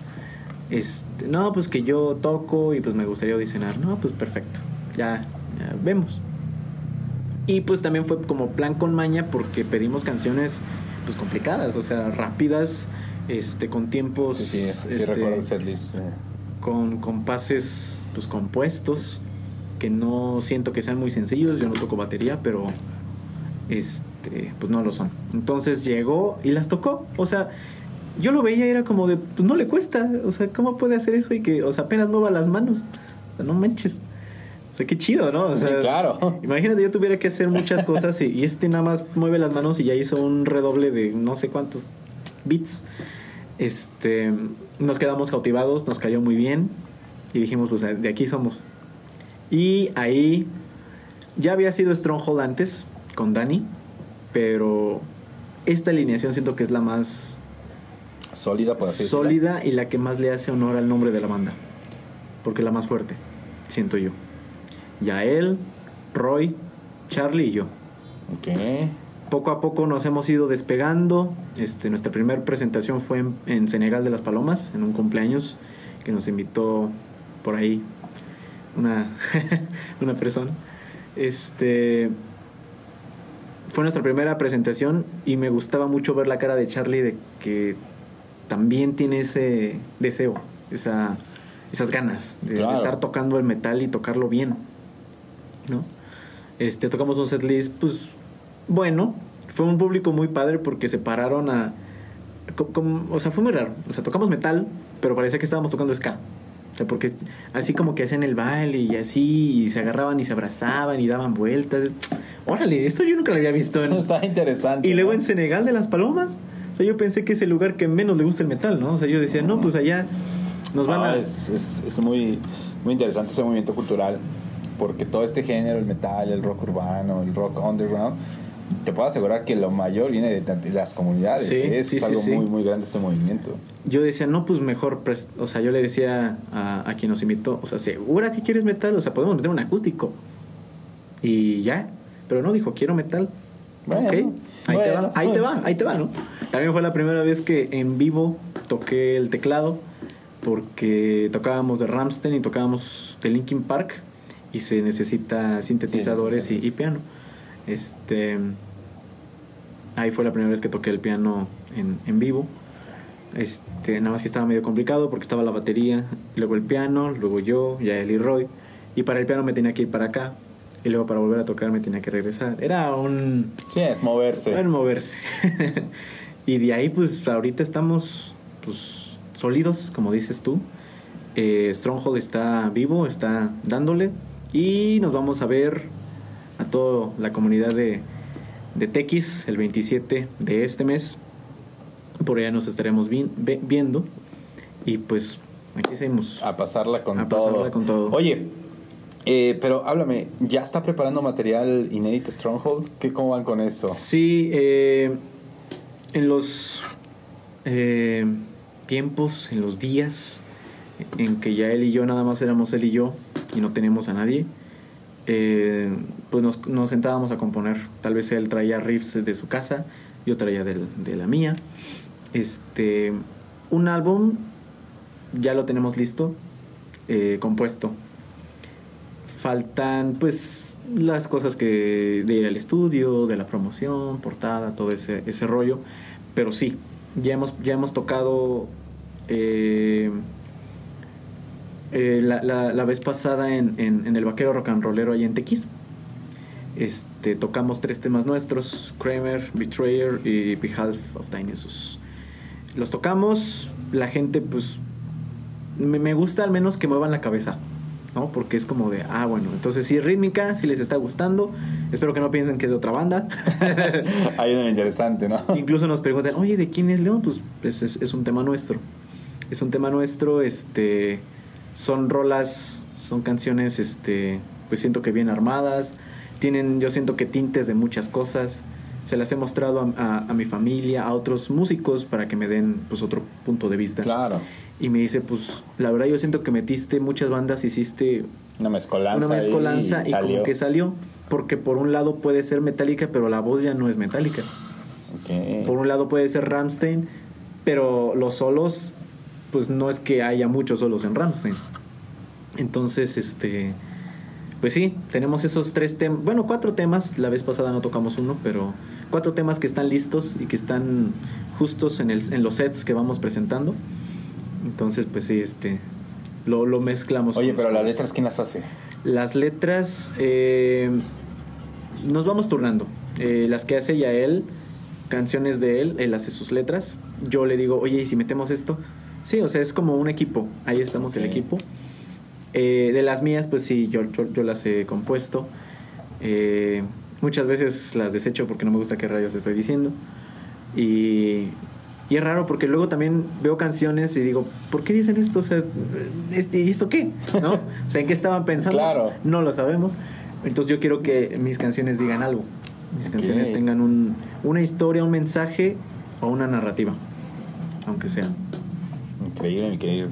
Este, no, pues que yo toco y pues me gustaría audicionar. No, pues perfecto. Ya, ya vemos. Y pues también fue como plan con maña porque pedimos canciones pues complicadas, o sea, rápidas, este, con tiempos, Sí, sí, sí este, recuerdo el setlist. eh. Con compases pues compuestos que no siento que sean muy sencillos yo no toco batería pero este pues no lo son entonces llegó y las tocó o sea yo lo veía era como de pues no le cuesta o sea cómo puede hacer eso y que o sea apenas mueva las manos o sea, no manches o sea qué chido no o Sí, sea, claro. Imagínate, yo tuviera que hacer muchas cosas y, y este nada más mueve las manos y ya hizo un redoble de no sé cuántos bits. Este, nos quedamos cautivados, nos cayó muy bien y dijimos, pues de aquí somos. Y ahí ya había sido Stronghold antes con Dani, pero esta alineación siento que es la más Sólida, por así decirlo. sólida y la que más le hace honor al nombre de la banda. Porque la más fuerte, siento yo. Yael, Roy, Charlie y yo. Ok. Poco a poco nos hemos ido despegando. Este, nuestra primera presentación fue en, en Senegal de las Palomas, en un cumpleaños que nos invitó por ahí una, una persona. Este fue nuestra primera presentación y me gustaba mucho ver la cara de Charlie de que también tiene ese deseo, esa, esas ganas de, estar tocando el metal y tocarlo bien. ¿no? Este, tocamos un setlist, pues, bueno, fue un público muy padre porque se pararon a... co- como- o sea, fue muy raro. O sea, tocamos metal, pero parecía que estábamos tocando ska. O sea, porque así como que hacían el baile y así, y se agarraban y se abrazaban y daban vueltas. Órale, esto yo nunca lo había visto. En... Está interesante. Y luego ¿no? en Senegal de las Palomas. O sea, yo pensé que es el lugar que menos le gusta el metal, ¿no? O sea, yo decía, no, pues allá nos van No, a... Es, es, es muy, muy interesante ese movimiento cultural. Porque todo este género, el metal, el rock urbano, el rock underground, te puedo asegurar que lo mayor viene de, las comunidades. Sí, ¿eh? es sí, sí, algo sí. muy, muy grande este movimiento. yo decía, no, pues mejor, o sea, yo le decía a, a quien nos invitó, o sea, ¿segura que quieres metal? O sea, podemos meter un acústico. Y ya, pero no, dijo, quiero metal. Bueno, ok, ahí te bueno. va, ahí te va, ahí te va, ¿no? También fue la primera vez que en vivo toqué el teclado, porque tocábamos de Ramstein y tocábamos de Linkin Park, y se necesita sintetizadores y, y piano. Este, ahí fue la primera vez que toqué el piano en, en vivo. Este, nada más que estaba medio complicado porque estaba la batería, luego el piano, luego yo, ya el y Roy. Y para el piano me tenía que ir para acá. Y luego para volver a tocar me tenía que regresar. Era un... Sí, es moverse. Era moverse. y de ahí pues ahorita estamos pues sólidos, como dices tú. Eh, Stronghold está vivo, está dándole. Y nos vamos a ver a toda la comunidad de, de Tequis el 27 de este mes. Por allá nos estaremos vi- ve- viendo. Y pues aquí seguimos. A pasarla con A todo. pasarla con todo. Oye, eh, pero háblame, ¿ya está preparando material inédito Stronghold? ¿Qué, ¿Cómo van con eso? Sí, eh, en los eh, tiempos, en los días en que ya él y yo nada más éramos él y yo y no teníamos a nadie, eh, pues nos, nos sentábamos a componer. Tal vez él traía riffs de su casa, yo traía del- de la mía. Este, un álbum ya lo tenemos listo, eh, compuesto. Faltan pues las cosas que de ir al estudio, de la promoción, portada, todo ese, ese rollo. Pero sí, ya hemos, ya hemos tocado eh, eh, la, la- la vez pasada en, en- en el Vaquero Rock and Rollero allá en Tequis. Este, tocamos tres temas nuestros, Kramer, Betrayer y Behalf of Dionysus. Los tocamos, la gente pues me, me gusta al menos que muevan la cabeza, ¿no? Porque es como de, ah, bueno, entonces es rítmica, si les está gustando, espero que no piensen que es de otra banda. Hay uno interesante, ¿no? Incluso nos preguntan, oye, ¿de quién es León? Pues es, es- es un tema nuestro. Es un tema nuestro, este, son rolas, son canciones, este, pues siento que bien armadas, tienen, yo siento que tintes de muchas cosas, se las he mostrado a, a- a mi familia, a otros músicos para que me den pues otro punto de vista. Claro. Y me dice, pues la verdad yo siento que metiste muchas bandas, hiciste Una mezcolanza. una mezcolanza y, salió. como que salió. Porque por un lado puede ser metálica, pero la voz ya no es metálica. Ok. Por un lado puede ser Ramstein, pero los solos, pues no es que haya muchos solos en Ramstein. Entonces, este, pues sí, tenemos esos tres temas, bueno, cuatro temas, la vez pasada no tocamos uno, pero cuatro temas que están listos y que están justos en, el, en los sets que vamos presentando. Entonces, pues sí, este, lo, lo mezclamos. Oye, pero los las letras, ¿quién las hace? Las letras eh, nos vamos turnando. Eh, las que hace ya él, canciones de él, él hace sus letras. Yo le digo, oye, ¿y si metemos esto? Sí, o sea, es como un equipo. Ahí estamos el Ok. equipo. Eh, de las mías, pues sí, yo, yo, yo las he compuesto. Eh, muchas veces las desecho porque no me gusta qué rayos estoy diciendo. Y, y es raro porque luego también veo canciones y digo, ¿por qué dicen esto? O sea, este, ¿y esto qué? ¿No? O sea, ¿en qué estaban pensando? Claro. No lo sabemos. Entonces yo quiero que mis canciones digan algo. Mis canciones Ok. tengan un, una historia, un mensaje o una narrativa. Aunque sea. Increíble, increíble.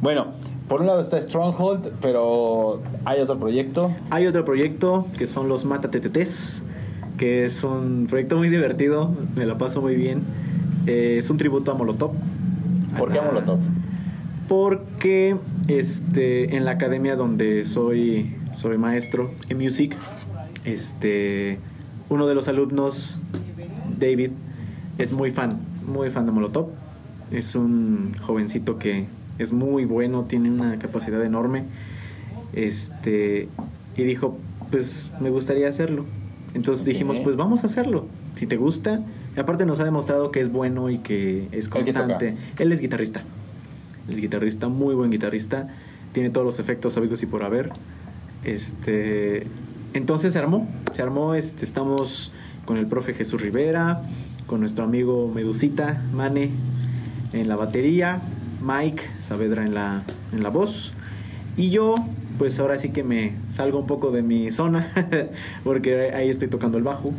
Bueno, por un lado está Stronghold, pero hay otro proyecto. Hay otro proyecto que son los Matatetetes, que es un proyecto muy divertido, me la paso muy bien. Eh, es un tributo a Molotov. ¿Por qué A la- Molotov? Porque este, en la academia donde soy, soy maestro en music, este, uno de los alumnos, David, es muy fan, muy fan de Molotov. Es un jovencito que es muy bueno, tiene una capacidad enorme. Este, y dijo, pues me gustaría hacerlo. Entonces dijimos, pues vamos a hacerlo. Si te gusta. Y aparte nos ha demostrado que es bueno y que es ¿Él constante. Él es guitarrista. El guitarrista, muy buen guitarrista. Tiene todos los efectos sabidos y por haber. Este, entonces se armó. Se armó. Este, estamos con el profe Jesús Rivera, con nuestro amigo Medusita, Mane, en la batería, Mike Saavedra en la, en la voz. Y yo, pues ahora sí que me salgo un poco de mi zona, porque ahí estoy tocando el bajo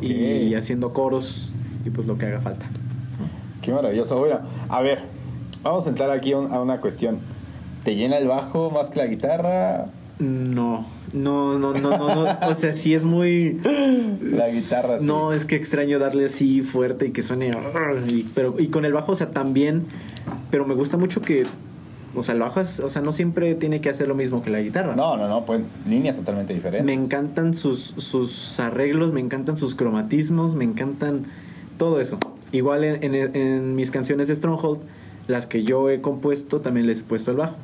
y haciendo coros y pues lo que haga falta. Qué maravilloso. Bueno, a ver, vamos a entrar aquí a una cuestión. ¿Te llena el bajo más que la guitarra? No, no, no, no, no, no. O sea, sí es muy. La guitarra, sí. No, es que extraño darle así fuerte y que suene. y- pero, y con el bajo, o sea, también. Pero me gusta mucho que. O sea, el bajo es, o sea, no siempre tiene que hacer lo mismo que la guitarra. No, no, no, pues líneas totalmente diferentes. Me encantan sus, sus arreglos, me encantan sus cromatismos, me encantan todo eso. Igual en, en- en mis canciones de Stronghold, las que yo he compuesto, también les he puesto el bajo.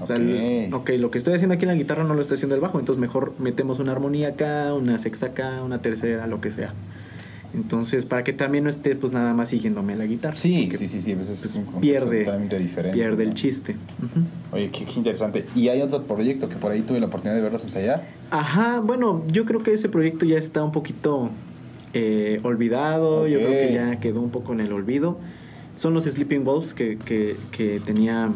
O sea, el- Ok. lo que estoy haciendo aquí en la guitarra no lo estoy haciendo el bajo, entonces mejor metemos una armonía acá, una sexta acá, una tercera, lo que sea. Entonces, para que también no esté pues nada más siguiéndome la guitarra. Sí, sí, sí, sí. Pues es pues, un pierde, totalmente diferente. pierde el chiste. Oye, qué, qué interesante. ¿Y hay otro proyecto que por ahí tuve la oportunidad de verlos ensayar? Ajá, bueno, yo creo que ese proyecto ya está un poquito eh, olvidado, yo creo que ya quedó un poco en el olvido. Son los Sleeping Wolves que, que, que tenía,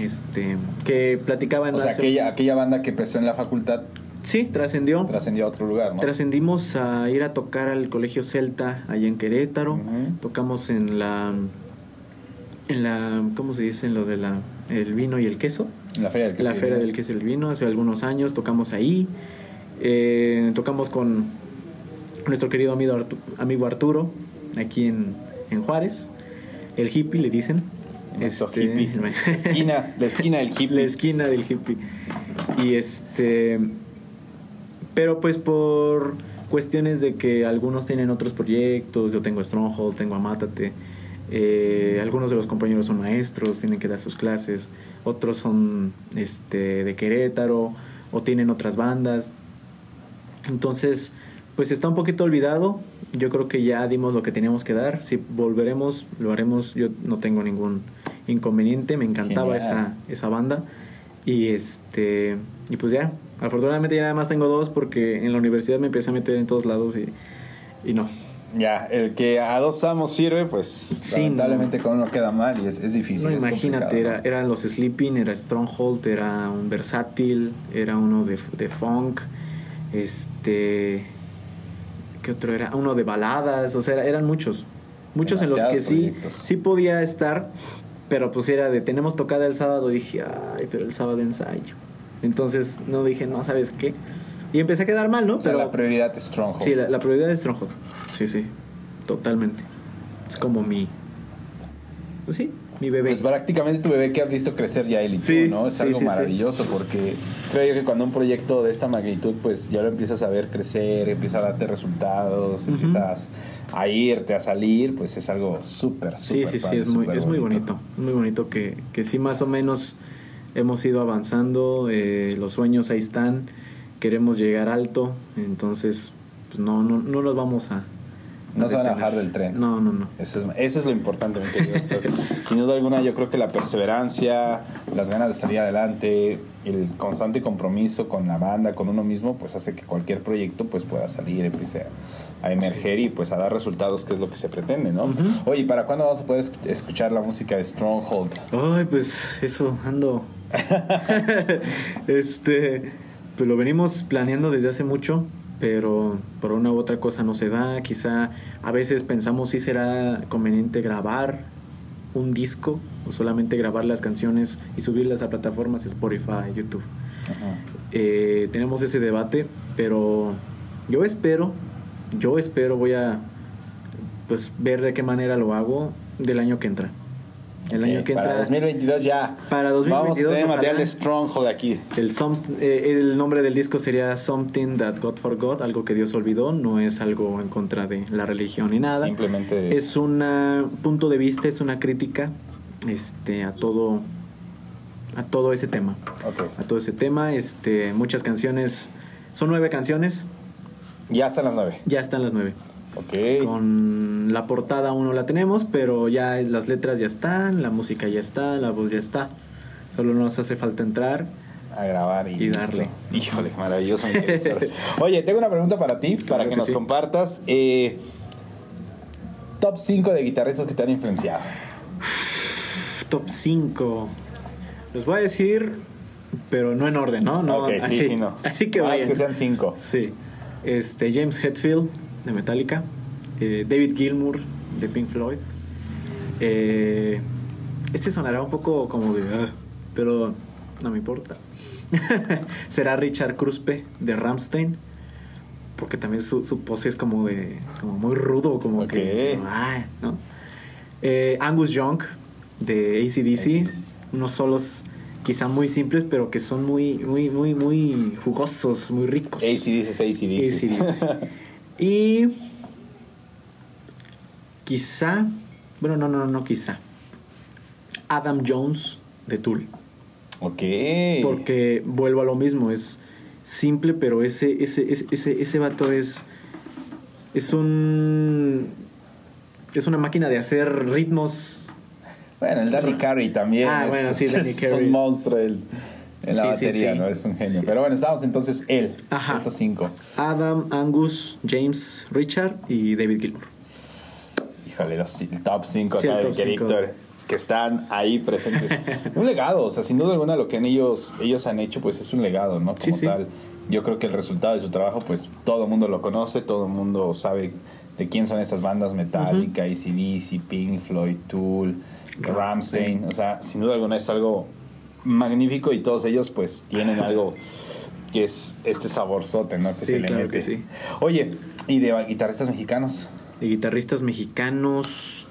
este, que platicaban O sea, aquella, aquella banda que empezó en la facultad Sí, trascendió. trascendió a otro lugar, ¿no? Trascendimos a ir a tocar al Colegio Celta allá en Querétaro. Tocamos en la, en la, ¿cómo se dice? En lo de la, el vino y el queso. En la feria del queso. la Feria del Queso y el Vino, hace algunos años tocamos ahí. Eh, tocamos con nuestro querido amigo, Artu- amigo Arturo, aquí en, en Juárez. El hippie le dicen. Nuestro Este, hippie. La esquina, la esquina del hippie. la esquina del hippie. Y este. Pero pues por cuestiones de que algunos tienen otros proyectos, yo tengo Stronghold, tengo Amátate. eh, algunos de los compañeros son maestros, tienen que dar sus clases. Otros son este, de Querétaro o tienen otras bandas. Entonces, pues está un poquito olvidado. Yo creo que ya dimos lo que teníamos que dar. Si volveremos, lo haremos. Yo no tengo ningún inconveniente. Me encantaba esa, esa banda. Y este y pues ya. Afortunadamente ya nada más tengo dos porque en la universidad me empecé a meter en todos lados y, y no. Ya, el que a dos amos sirve, pues Sí, lamentablemente con uno queda mal y es, es difícil. No, es imagínate, era, eran los Sleeping, era Stronghold, era un versátil, era uno de, de funk, este ¿Qué otro era? Uno de baladas, o sea, era- eran muchos. Muchos en los que sí, sí podía estar, pero pues era de tenemos tocada el sábado. Y dije, ay, pero el sábado ensayo. Entonces no dije, no, ¿sabes qué? Y empecé a quedar mal, ¿no? O sea, pero la prioridad es Stronghold. sí, la, la prioridad es Stronghold. Sí, sí, totalmente. Es como mi. Pues sí, mi bebé. Pues prácticamente tu bebé que has visto crecer ya él y tú, Sí, ¿no? Es sí, algo sí, sí. maravilloso porque creo yo que cuando un proyecto de esta magnitud, pues ya lo empiezas a ver crecer, empieza a darte resultados, empiezas a irte, a salir, pues es algo súper, Sí, súper sí, sí, padre, es muy, es muy bonito. Muy bonito que, que sí, más o menos hemos ido avanzando. eh, los sueños ahí están. Queremos llegar alto. Entonces, pues no, no, no los vamos a. No se van a bajar del tren. No, no, no. Eso es, eso es lo importante, mi querido. Sin duda alguna, yo creo que la perseverancia, las ganas de salir adelante, el constante compromiso con la banda, con uno mismo, pues hace que cualquier proyecto pues pueda salir, empiece a, a emerger y pues a dar resultados, que es lo que se pretende, ¿no? Oye, ¿y ¿para cuándo vamos a poder escu- escuchar la música de Stronghold? Ay, pues eso, ando. este, pues lo venimos planeando desde hace mucho, pero por una u otra cosa no se da. Quizá a veces pensamos si será conveniente grabar un disco o solamente grabar las canciones y subirlas a plataformas Spotify, YouTube. Eh, tenemos ese debate, pero yo espero, yo espero, voy a pues ver de qué manera lo hago del año que entra. El año que para entra. 2022 ya. Para Vamos a 2022, tener material de. Stronghold aquí. El, eh, el nombre del disco sería Something That God Forgot, algo que Dios olvidó, no es algo en contra de la religión ni nada. Simplemente Es un punto de vista, es una crítica este, a todo a todo ese tema. A todo ese tema, este, muchas canciones, son nueve canciones, Ya están las nueve. ya están las nueve. Ok. Con la portada aún no la tenemos, pero ya las letras ya están, la música ya está, la voz ya está. Solo nos hace falta entrar. a grabar y, Y darle. Híjole, maravilloso. Oye, tengo una pregunta para ti, para que, que nos sí. compartas. Eh, top 5 de guitarristas que te han influenciado. Top 5. Los voy a decir, pero no en orden, ¿no? no ok, sí, así, sí, no. Así que Más vayan. que sean 5. Sí. Este, James Hetfield de Metallica. eh, David Gilmour de Pink Floyd. eh, este sonará un poco como de. "Ah", pero no me importa. Será Richard Kruspe de Ramstein. Porque también su, su pose es como de. como muy rudo, como que. "Ah", ¿no? Eh, Angus Young de ACDC. AC/DC. Unos solos quizá muy simples, pero que son muy, muy, muy, muy jugosos, muy ricos. ACDC, ACDC. AC/DC. Y quizá, bueno, no, no, no, quizá. Adam Jones de Tool. ok. Porque vuelvo a lo mismo, es simple, pero ese, ese, ese, ese, ese vato es. Es un. Es una máquina de hacer ritmos. Bueno, el Danny Carey también. Ah, es, bueno, sí, Danny es Carey. un monstruo el- en la Sí, batería, sí. ¿no? Es un genio. Pero bueno, estamos entonces él. Ajá. Estos cinco. Adam, Angus, James, Richard y David Gilmour. Híjole, los top 5 Sí, el acá de cinco. Víctor, que están ahí presentes. un legado, o sea, sin duda alguna lo que ellos, ellos han hecho, pues es un legado, ¿no? Como tal. Yo creo que el resultado de su trabajo, pues todo el mundo lo conoce, todo el mundo sabe de quién son esas bandas Metallica, AC/DC, Pink Floyd, Tool. Ramstein. O sea, sin duda alguna es algo magnífico y todos ellos, pues tienen algo que es este saborzote, ¿no? Que Sí, se le claro mete. que sí. Oye, ¿y de guitarristas mexicanos? De guitarristas mexicanos,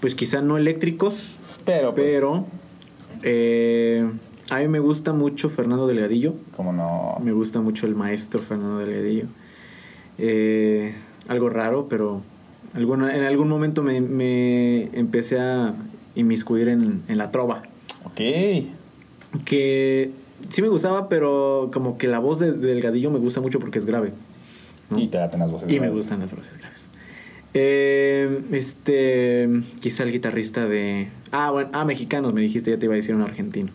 pues quizá no eléctricos, Pero, pues, pero eh, a mí me gusta mucho Fernando Delgadillo. como no. Me gusta mucho el maestro Fernando Delgadillo. Eh, algo raro, pero alguna, en algún momento me, me empecé a inmiscuir en, en la trova. Ok. Que sí me gustaba, pero como que la voz de, de Delgadillo me gusta mucho porque es grave. ¿no? Y te dan las voces. Y me graves. gustan las voces graves. Eh, este, quizá el guitarrista de... Ah, bueno, ah, mexicanos, me dijiste, ya te iba a decir un argentino.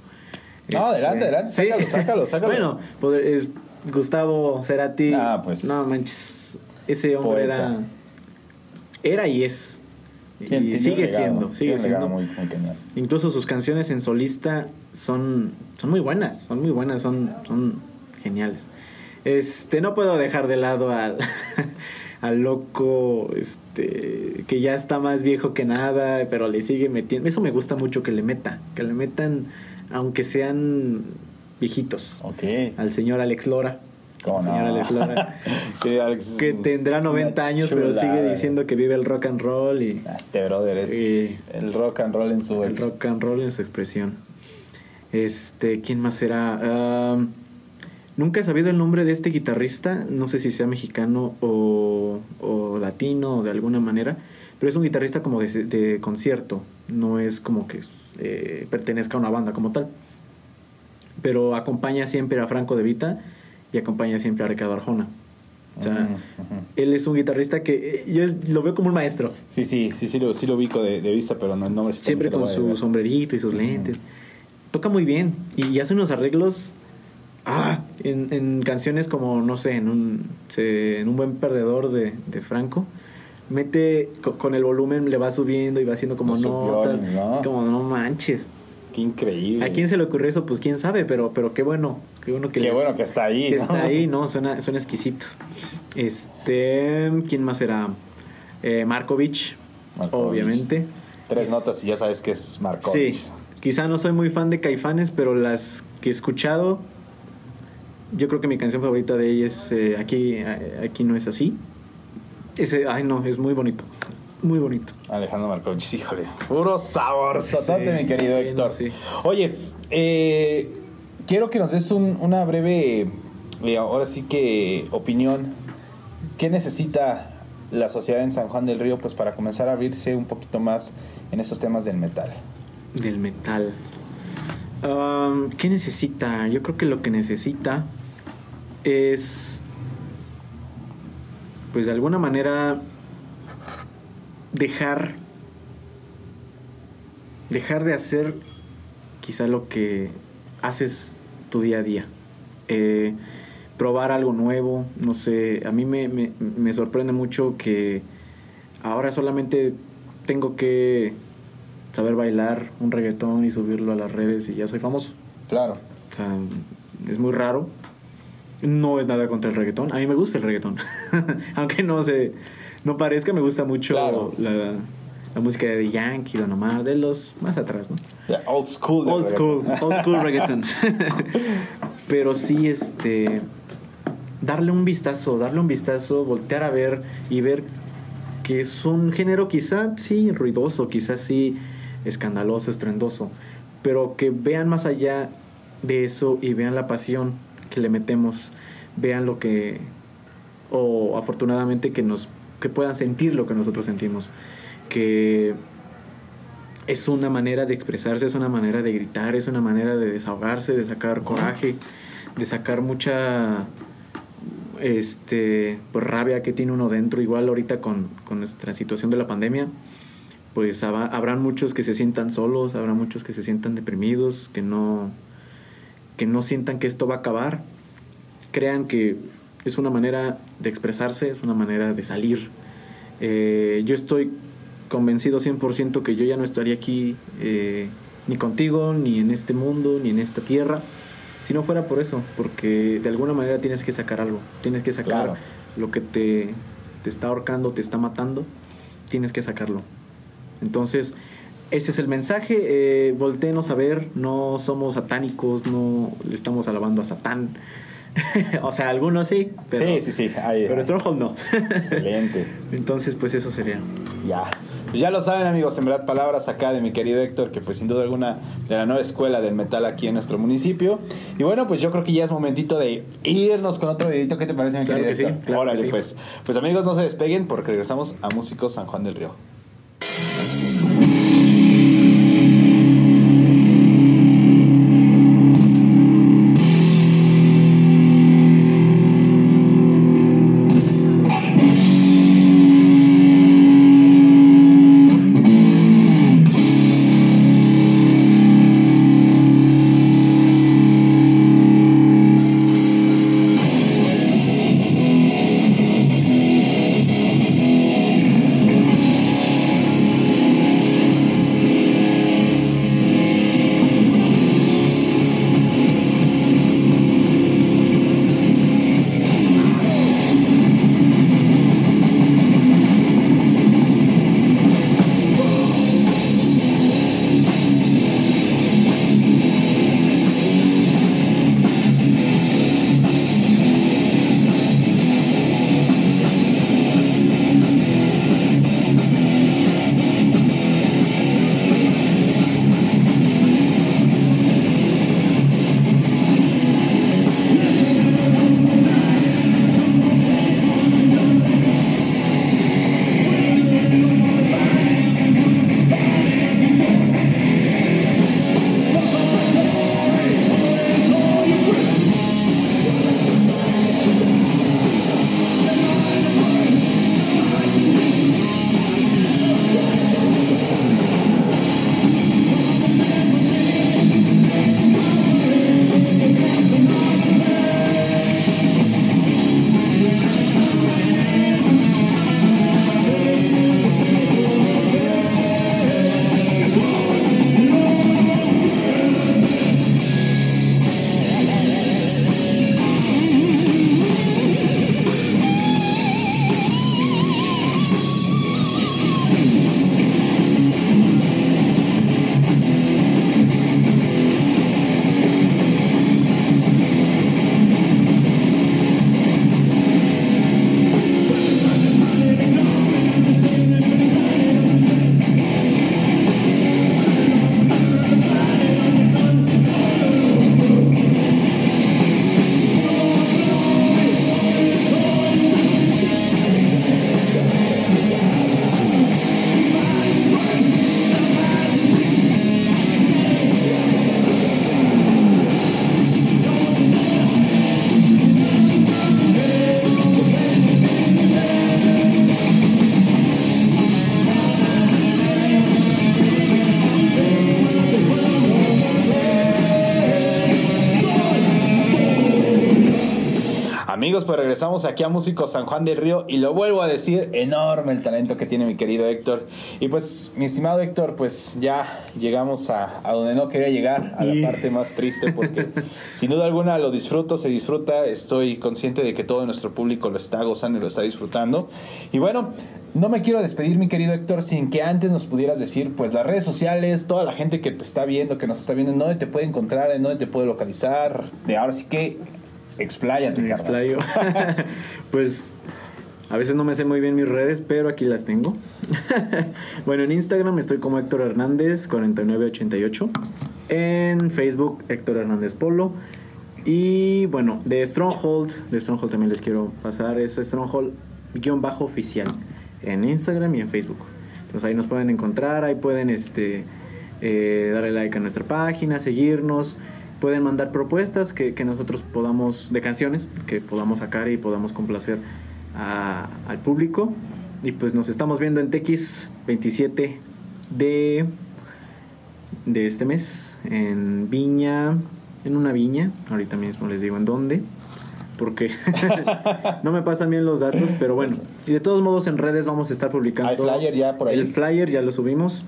No, adelante, adelante, sácalo, sácalo, sácalo. Bueno, poder- es Gustavo Cerati. Ah, pues. No manches, ese hombre Poeta. era... Era y es. Y sigue legado, siendo, sigue siendo. muy, muy. Incluso sus canciones en solista son, son muy buenas, son muy buenas, son, son geniales. Este, no puedo dejar de lado al, al loco este que ya está más viejo que nada, pero le sigue metiendo. Eso me gusta mucho que le meta, que le metan aunque sean viejitos. Ok. Al señor Alex Lora. ¿Cómo Al no? señor Alex Lora. que, tendrá 90 una años, pero sigue chulada. diciendo que vive el rock and roll y Este brother es el rock and roll en su el ex- rock and roll en su expresión. Este, ¿quién más será? Ah, nunca he sabido el nombre de este guitarrista, no sé si sea mexicano o, o latino o de alguna manera, pero es un guitarrista como de, de concierto, no es como que eh, pertenezca a una banda como tal. Pero acompaña siempre a Franco De Vita y acompaña siempre a Ricardo Arjona. O sea, él es un guitarrista que eh, yo lo veo como un maestro. Sí, sí, sí, sí lo, sí lo ubico de, de vista, pero no el nombre. Siempre con su sombrerito y sus lentes. Toca muy bien y hace unos arreglos ah, en, en canciones como, no sé, en un, se- en un buen perdedor de, de Franco. Mete co- con el volumen, le va subiendo y va haciendo como notas. Como no manches. Qué increíble. ¿A quién se le ocurrió eso? Pues quién sabe, pero, pero qué bueno. Qué bueno que, Qué les- bueno que está ahí. que ¿no? está ahí, ¿no? Suena, suena exquisito. Este, ¿quién más será? Eh, Markovich, Markovich. obviamente. Tres Es- notas y ya sabes que es Markovich. Sí, quizá no soy muy fan de Caifanes, pero las que he escuchado, yo creo que mi canción favorita de ella es eh, aquí, eh, aquí no es así. Ese, ay no, es muy bonito, muy bonito. Alejandro Markovich, híjole. Puro sabor, sotote, Sí, mi querido sí, Héctor. sí. Oye, eh, quiero que nos des un- una breve, eh, ahora sí que, opinión. ¿Qué necesita la sociedad en San Juan del Río pues para comenzar a abrirse un poquito más en esos temas del metal? Del metal. Um, ¿Qué necesita? Yo creo que lo que necesita es, pues de alguna manera, dejar, dejar de hacer quizá lo que haces tu día a día. Eh, probar algo nuevo, no sé, a mí me, me- me sorprende mucho que ahora solamente tengo que saber bailar un reggaetón y subirlo a las redes y ya soy famoso. Claro. O sea, es muy raro. No es nada contra el reggaetón. A mí me gusta el reggaetón. Aunque no se, no parezca, me gusta mucho Claro. la, la música de Yankee, Don Omar, de los más atrás, ¿no? Old school. Old school, old school reggaeton. Pero sí, este, darle un vistazo, darle un vistazo, voltear a ver y ver que es un género quizá sí ruidoso, quizá sí escandaloso, estruendoso, pero que vean más allá de eso y vean la pasión que le metemos, vean lo que, o afortunadamente que nos, que puedan sentir lo que nosotros sentimos, que es una manera de expresarse, es una manera de gritar, es una manera de desahogarse, de sacar coraje, de sacar mucha este pues rabia que tiene uno dentro, igual ahorita con, con nuestra situación de la pandemia, pues haba- habrán muchos que se sientan solos, habrá muchos que se sientan deprimidos, que no que no sientan que esto va a acabar. Crean que es una manera de expresarse, es una manera de salir. Eh, yo estoy convencido 100% que yo ya no estaría aquí eh, ni contigo, ni en este mundo, ni en esta tierra, si no fuera por eso, porque de alguna manera tienes que sacar algo, tienes que sacar Claro. lo que te, te está ahorcando, te está matando, tienes que sacarlo. Entonces, ese es el mensaje, eh, a ver, no somos satánicos, no le estamos alabando a Satán. o sea, algunos sí, pero, sí, sí, sí. ahí- pero Stronghold no. Excelente. Entonces, pues eso sería. Ya. Pues ya lo saben amigos, en verdad palabras acá de mi querido Héctor, que pues sin duda alguna de la nueva escuela del metal aquí en nuestro municipio. Y bueno, pues yo creo que ya es momentito de irnos con otro videito. ¿Qué te parece mi Claro querido que sí, Héctor? claro que Órale, sí. pues. Pues amigos, no se despeguen porque regresamos a Músicos San Juan del Río. Regresamos aquí a Músico San Juan del Río y lo vuelvo a decir, enorme el talento que tiene mi querido Héctor. Y pues, mi estimado Héctor, pues ya llegamos a, a donde no quería llegar, a la parte más triste, porque sin duda alguna lo disfruto, se disfruta, estoy consciente de que todo nuestro público lo está gozando y lo está disfrutando. Y bueno, no me quiero despedir, mi querido Héctor, sin que antes nos pudieras decir, pues las redes sociales, toda la gente que te está viendo, que nos está viendo, en dónde te puede encontrar, en dónde te puede localizar. De ahora sí que expláyate, Me explayo. pues a veces no me sé muy bien mis redes, pero aquí las tengo. bueno, en Instagram estoy como Héctor Hernández 4988. En Facebook Héctor Hernández Polo. Y bueno, de Stronghold, de Stronghold también les quiero pasar, es Stronghold guion bajo oficial en Instagram y en Facebook. Entonces ahí nos pueden encontrar, ahí pueden este eh, darle like a nuestra página, seguirnos, pueden mandar propuestas que, que nosotros podamos, de canciones, que podamos sacar y podamos complacer a- al público. Y pues nos estamos viendo en TX 27 de, de este mes, en Viña, en una viña, ahorita mismo les digo en dónde. Porque no me pasan bien los datos, pero bueno. Y de todos modos en redes vamos a estar publicando. ¿Hay flyer ya por ahí? El flyer ya lo subimos.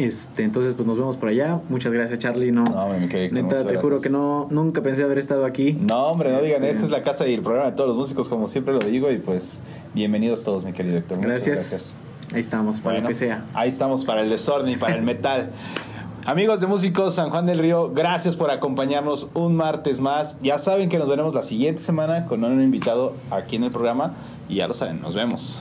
Este, entonces pues nos vemos por allá. Muchas gracias Charlie. No, No, hombre, mi querido neta, te juro que no, nunca pensé haber estado aquí. No, hombre, no digan, esta es la casa y el programa de todos los músicos, como siempre lo digo, y pues bienvenidos todos, mi querido Héctor. Muchas Gracias. gracias. Ahí estamos, para Bueno, lo que sea. Ahí estamos para el desorden y para el metal. Amigos de Músicos San Juan del Río, gracias por acompañarnos un martes más. Ya saben que nos veremos la siguiente semana con un invitado aquí en el programa y ya lo saben, nos vemos.